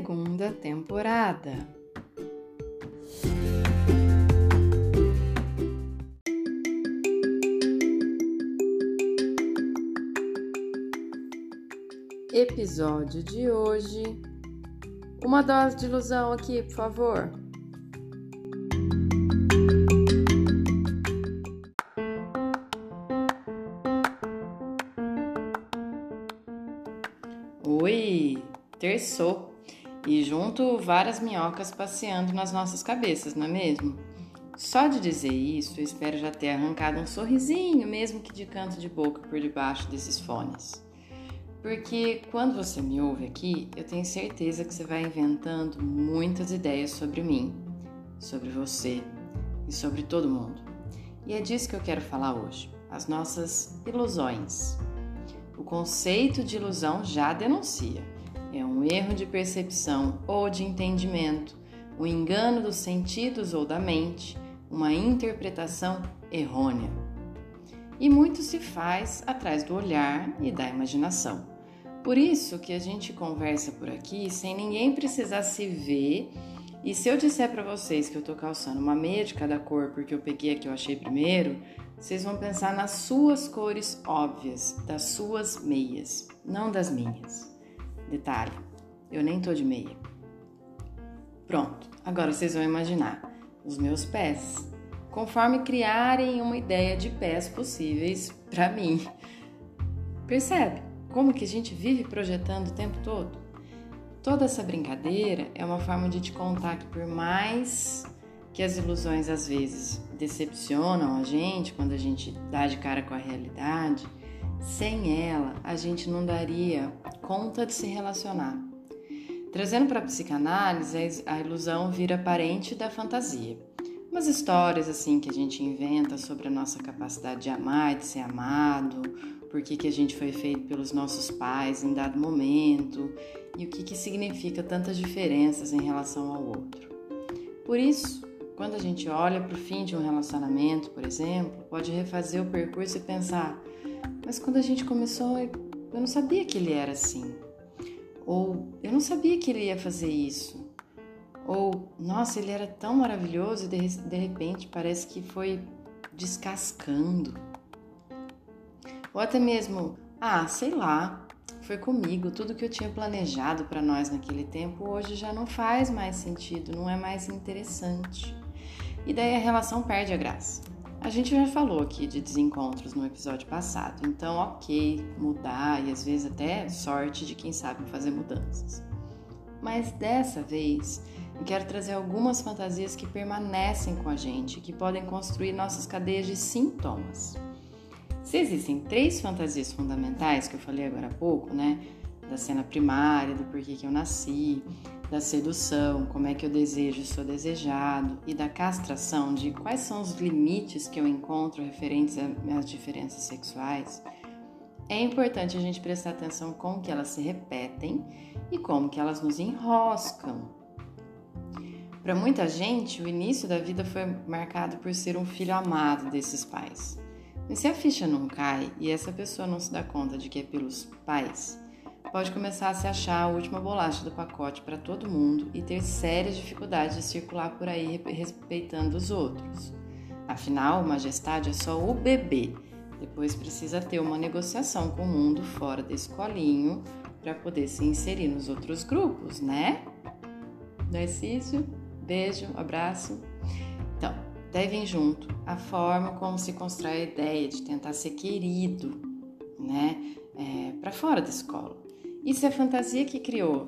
Segunda temporada. Episódio de hoje. Uma dose de ilusão aqui, por favor. Oi, terçou e junto várias minhocas passeando nas nossas cabeças, não é mesmo? Só de dizer isso, eu espero já ter arrancado um sorrisinho, mesmo que de canto de boca por debaixo desses fones. Porque quando você me ouve aqui, eu tenho certeza que você vai inventando muitas ideias sobre mim, sobre você e sobre todo mundo. E é disso que eu quero falar hoje: as nossas ilusões. O conceito de ilusão já denuncia é um erro de percepção ou de entendimento, um engano dos sentidos ou da mente, uma interpretação errônea. E muito se faz atrás do olhar e da imaginação. Por isso que a gente conversa por aqui sem ninguém precisar se ver. E se eu disser para vocês que eu tô calçando uma meia de cada cor porque eu peguei a que eu achei primeiro, vocês vão pensar nas suas cores óbvias, das suas meias, não das minhas. Detalhe, eu nem tô de meia. Pronto, agora vocês vão imaginar os meus pés, conforme criarem uma ideia de pés possíveis para mim. Percebe como que a gente vive projetando o tempo todo? Toda essa brincadeira é uma forma de te contar que por mais que as ilusões às vezes decepcionam a gente quando a gente dá de cara com a realidade, sem ela, a gente não daria conta de se relacionar. Trazendo para a psicanálise, a ilusão vira parente da fantasia. Umas histórias assim que a gente inventa sobre a nossa capacidade de amar de ser amado, por que, que a gente foi feito pelos nossos pais em dado momento e o que, que significa tantas diferenças em relação ao outro. Por isso, quando a gente olha para o fim de um relacionamento, por exemplo, pode refazer o percurso e pensar: mas quando a gente começou, eu não sabia que ele era assim. Ou eu não sabia que ele ia fazer isso. Ou, nossa, ele era tão maravilhoso e de, de repente parece que foi descascando. Ou até mesmo, ah, sei lá, foi comigo, tudo que eu tinha planejado para nós naquele tempo hoje já não faz mais sentido, não é mais interessante. E daí a relação perde a graça. A gente já falou aqui de desencontros no episódio passado, então ok mudar e às vezes até sorte de quem sabe fazer mudanças. Mas dessa vez eu quero trazer algumas fantasias que permanecem com a gente, que podem construir nossas cadeias de sintomas. Se existem três fantasias fundamentais que eu falei agora há pouco, né? Da cena primária, do porquê que eu nasci, da sedução, como é que eu desejo, sou desejado, e da castração, de quais são os limites que eu encontro referentes às diferenças sexuais, é importante a gente prestar atenção como que elas se repetem e como que elas nos enroscam. Para muita gente, o início da vida foi marcado por ser um filho amado desses pais. Mas se a ficha não cai e essa pessoa não se dá conta de que é pelos pais, pode começar a se achar a última bolacha do pacote para todo mundo e ter sérias dificuldades de circular por aí respeitando os outros. Afinal, majestade é só o bebê. Depois precisa ter uma negociação com o mundo fora desse colinho para poder se inserir nos outros grupos, né? Narciso, beijo, abraço. Então, devem junto a forma como se constrói a ideia de tentar ser querido, né? É, para fora da escola. Isso é fantasia que criou,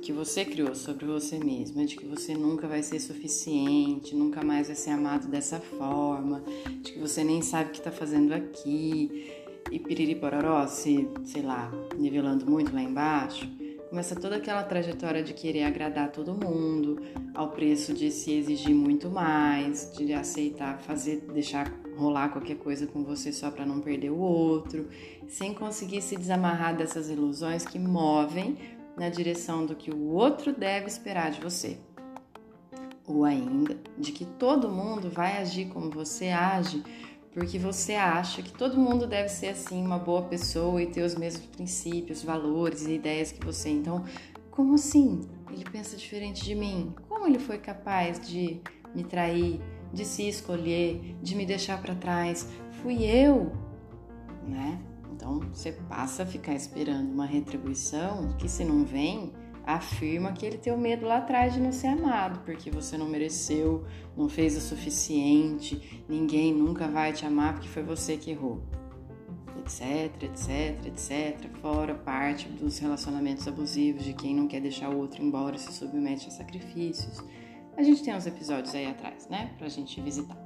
que você criou sobre você mesma, de que você nunca vai ser suficiente, nunca mais vai ser amado dessa forma, de que você nem sabe o que está fazendo aqui. e piriri pororó, se, sei lá, nivelando muito lá embaixo, começa toda aquela trajetória de querer agradar todo mundo, ao preço de se exigir muito mais, de aceitar fazer, deixar rolar qualquer coisa com você só para não perder o outro, sem conseguir se desamarrar dessas ilusões que movem na direção do que o outro deve esperar de você. Ou ainda, de que todo mundo vai agir como você age porque você acha que todo mundo deve ser assim, uma boa pessoa e ter os mesmos princípios, valores e ideias que você. Então, como assim? Ele pensa diferente de mim? Como ele foi capaz de me trair, de se escolher, de me deixar para trás? Fui eu, né? Então, você passa a ficar esperando uma retribuição que se não vem, afirma que ele tem o medo lá atrás de não ser amado, porque você não mereceu, não fez o suficiente, ninguém nunca vai te amar porque foi você que errou. Etc, etc, etc. Fora parte dos relacionamentos abusivos de quem não quer deixar o outro embora se submete a sacrifícios. A gente tem uns episódios aí atrás, né? Pra gente visitar.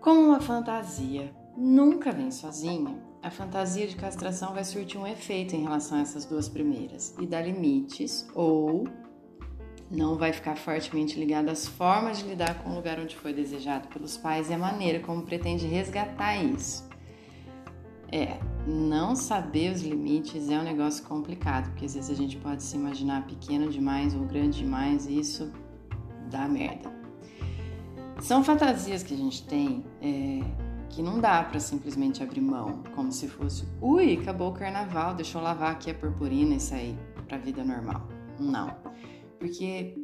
Como uma fantasia nunca vem sozinha, a fantasia de castração vai surtir um efeito em relação a essas duas primeiras e dar limites ou não vai ficar fortemente ligada às formas de lidar com o lugar onde foi desejado pelos pais e a maneira como pretende resgatar isso. É, não saber os limites é um negócio complicado, porque às vezes a gente pode se imaginar pequeno demais ou grande demais e isso dá merda. São fantasias que a gente tem é, que não dá para simplesmente abrir mão, como se fosse, ui, acabou o carnaval, deixa eu lavar aqui a purpurina e sair para a vida normal. Não, porque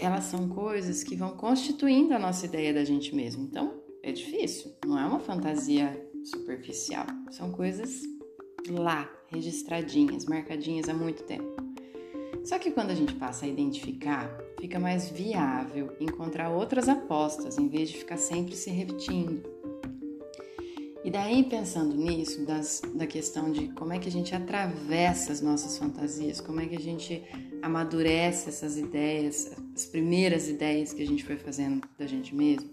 elas são coisas que vão constituindo a nossa ideia da gente mesmo. Então, é difícil, não é uma fantasia superficial, são coisas lá, registradinhas, marcadinhas há muito tempo. Só que quando a gente passa a identificar, fica mais viável encontrar outras apostas em vez de ficar sempre se repetindo. E daí, pensando nisso, das, da questão de como é que a gente atravessa as nossas fantasias, como é que a gente amadurece essas ideias, as primeiras ideias que a gente foi fazendo da gente mesmo,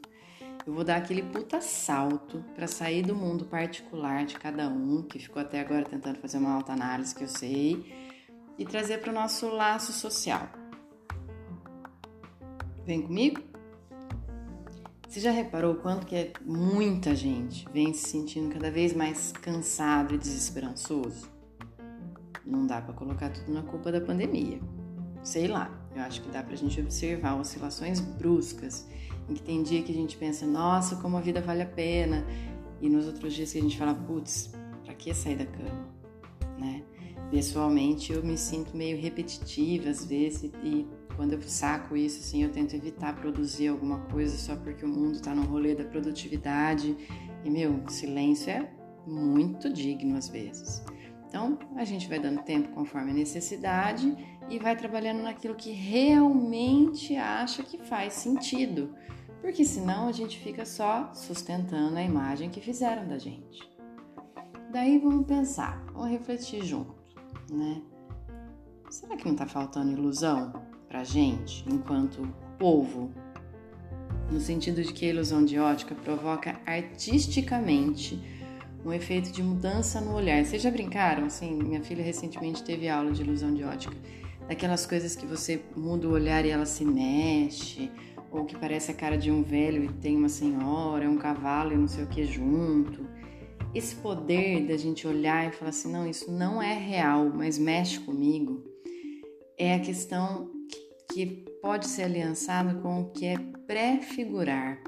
eu vou dar aquele puta salto para sair do mundo particular de cada um, que ficou até agora tentando fazer uma alta análise que eu sei, e trazer para o nosso laço social. Vem comigo? Você já reparou quanto que é muita gente vem se sentindo cada vez mais cansado e desesperançoso? Não dá para colocar tudo na culpa da pandemia. Sei lá, eu acho que dá pra gente observar oscilações bruscas, em que tem dia que a gente pensa, nossa, como a vida vale a pena, e nos outros dias que a gente fala, putz, pra que sair da cama, né? Pessoalmente, eu me sinto meio repetitiva às vezes e quando eu saco isso, assim, eu tento evitar produzir alguma coisa só porque o mundo está no rolê da produtividade. E, meu, silêncio é muito digno às vezes. Então, a gente vai dando tempo conforme a necessidade e vai trabalhando naquilo que realmente acha que faz sentido. Porque senão a gente fica só sustentando a imagem que fizeram da gente. Daí vamos pensar, vamos refletir junto, né? Será que não está faltando ilusão? Para gente enquanto povo, no sentido de que a ilusão de ótica provoca artisticamente um efeito de mudança no olhar. Vocês já brincaram? Assim, minha filha recentemente teve aula de ilusão de ótica, daquelas coisas que você muda o olhar e ela se mexe, ou que parece a cara de um velho e tem uma senhora, um cavalo e não sei o que junto. Esse poder da gente olhar e falar assim, não, isso não é real, mas mexe comigo, é a questão que pode ser aliançado com o que é prefigurar.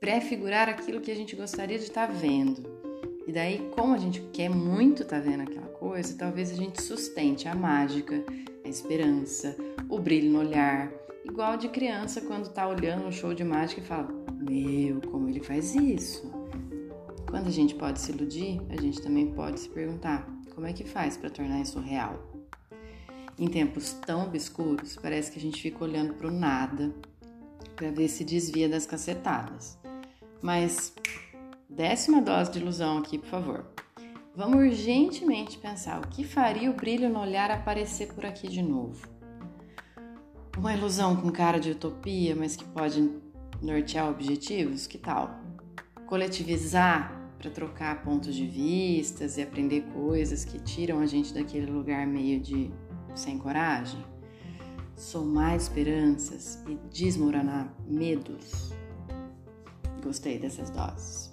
Prefigurar aquilo que a gente gostaria de estar tá vendo. E daí, como a gente quer muito estar tá vendo aquela coisa, talvez a gente sustente a mágica, a esperança, o brilho no olhar, igual de criança quando está olhando um show de mágica e fala: Meu, como ele faz isso? Quando a gente pode se iludir, a gente também pode se perguntar: como é que faz para tornar isso real? Em tempos tão obscuros, parece que a gente fica olhando para o nada para ver se desvia das cacetadas. Mas décima dose de ilusão aqui, por favor. Vamos urgentemente pensar o que faria o brilho no olhar aparecer por aqui de novo. Uma ilusão com cara de utopia, mas que pode nortear objetivos? Que tal? Coletivizar para trocar pontos de vistas e aprender coisas que tiram a gente daquele lugar meio de sem coragem? Somar esperanças e desmoronar medos? Gostei dessas doses.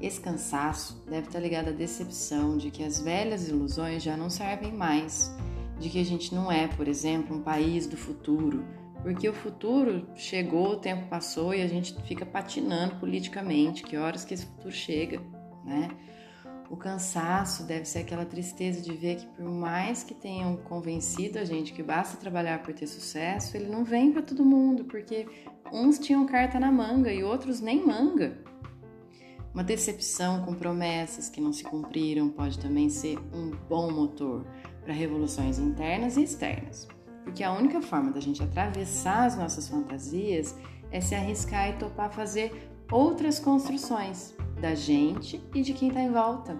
Esse cansaço deve estar ligado à decepção de que as velhas ilusões já não servem mais, de que a gente não é, por exemplo, um país do futuro, porque o futuro chegou, o tempo passou e a gente fica patinando politicamente. Que horas que esse futuro chega, né? O cansaço deve ser aquela tristeza de ver que, por mais que tenham convencido a gente que basta trabalhar por ter sucesso, ele não vem para todo mundo, porque uns tinham carta na manga e outros nem manga. Uma decepção com promessas que não se cumpriram pode também ser um bom motor para revoluções internas e externas. Porque a única forma da gente atravessar as nossas fantasias é se arriscar e topar fazer outras construções da gente e de quem está em volta.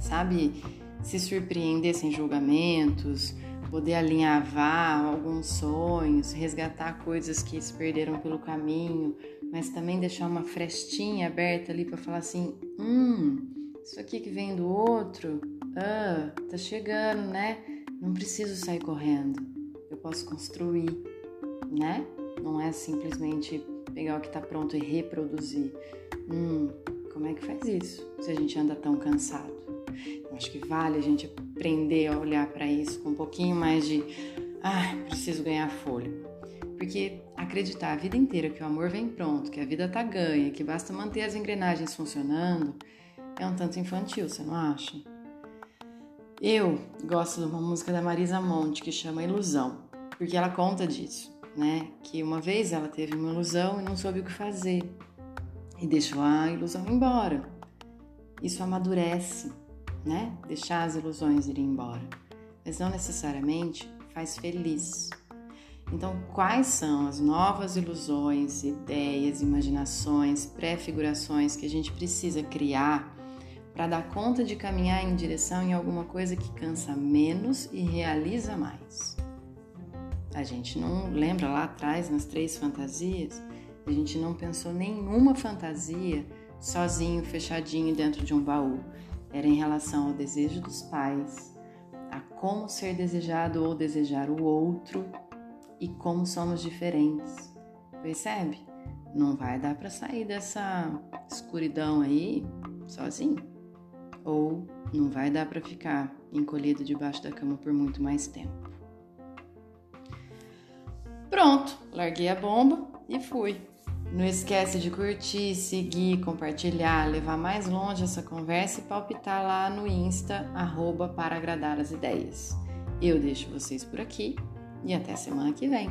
Sabe? Se surpreender sem julgamentos, poder alinhavar alguns sonhos, resgatar coisas que se perderam pelo caminho, mas também deixar uma frestinha aberta ali para falar assim: hum, isso aqui que vem do outro, ah, tá chegando, né? Não preciso sair correndo eu posso construir, né? Não é simplesmente pegar o que está pronto e reproduzir. Hum, como é que faz isso se a gente anda tão cansado? Eu acho que vale a gente aprender a olhar para isso com um pouquinho mais de, ah, preciso ganhar fôlego. Porque acreditar a vida inteira que o amor vem pronto, que a vida tá ganha, que basta manter as engrenagens funcionando, é um tanto infantil, você não acha? Eu gosto de uma música da Marisa Monte que chama Ilusão, porque ela conta disso, né? Que uma vez ela teve uma ilusão e não soube o que fazer e deixou a ilusão embora. Isso amadurece, né? Deixar as ilusões irem embora, mas não necessariamente faz feliz. Então, quais são as novas ilusões, ideias, imaginações, pré-figurações que a gente precisa criar para dar conta de caminhar em direção em alguma coisa que cansa menos e realiza mais. A gente não lembra lá atrás nas três fantasias, a gente não pensou nenhuma fantasia sozinho, fechadinho dentro de um baú. Era em relação ao desejo dos pais, a como ser desejado ou desejar o outro e como somos diferentes. Percebe? Não vai dar para sair dessa escuridão aí sozinho ou não vai dar para ficar encolhido debaixo da cama por muito mais tempo. Pronto, larguei a bomba e fui. Não esquece de curtir, seguir, compartilhar, levar mais longe essa conversa e palpitar lá no Insta, arroba para agradar as ideias. Eu deixo vocês por aqui e até semana que vem.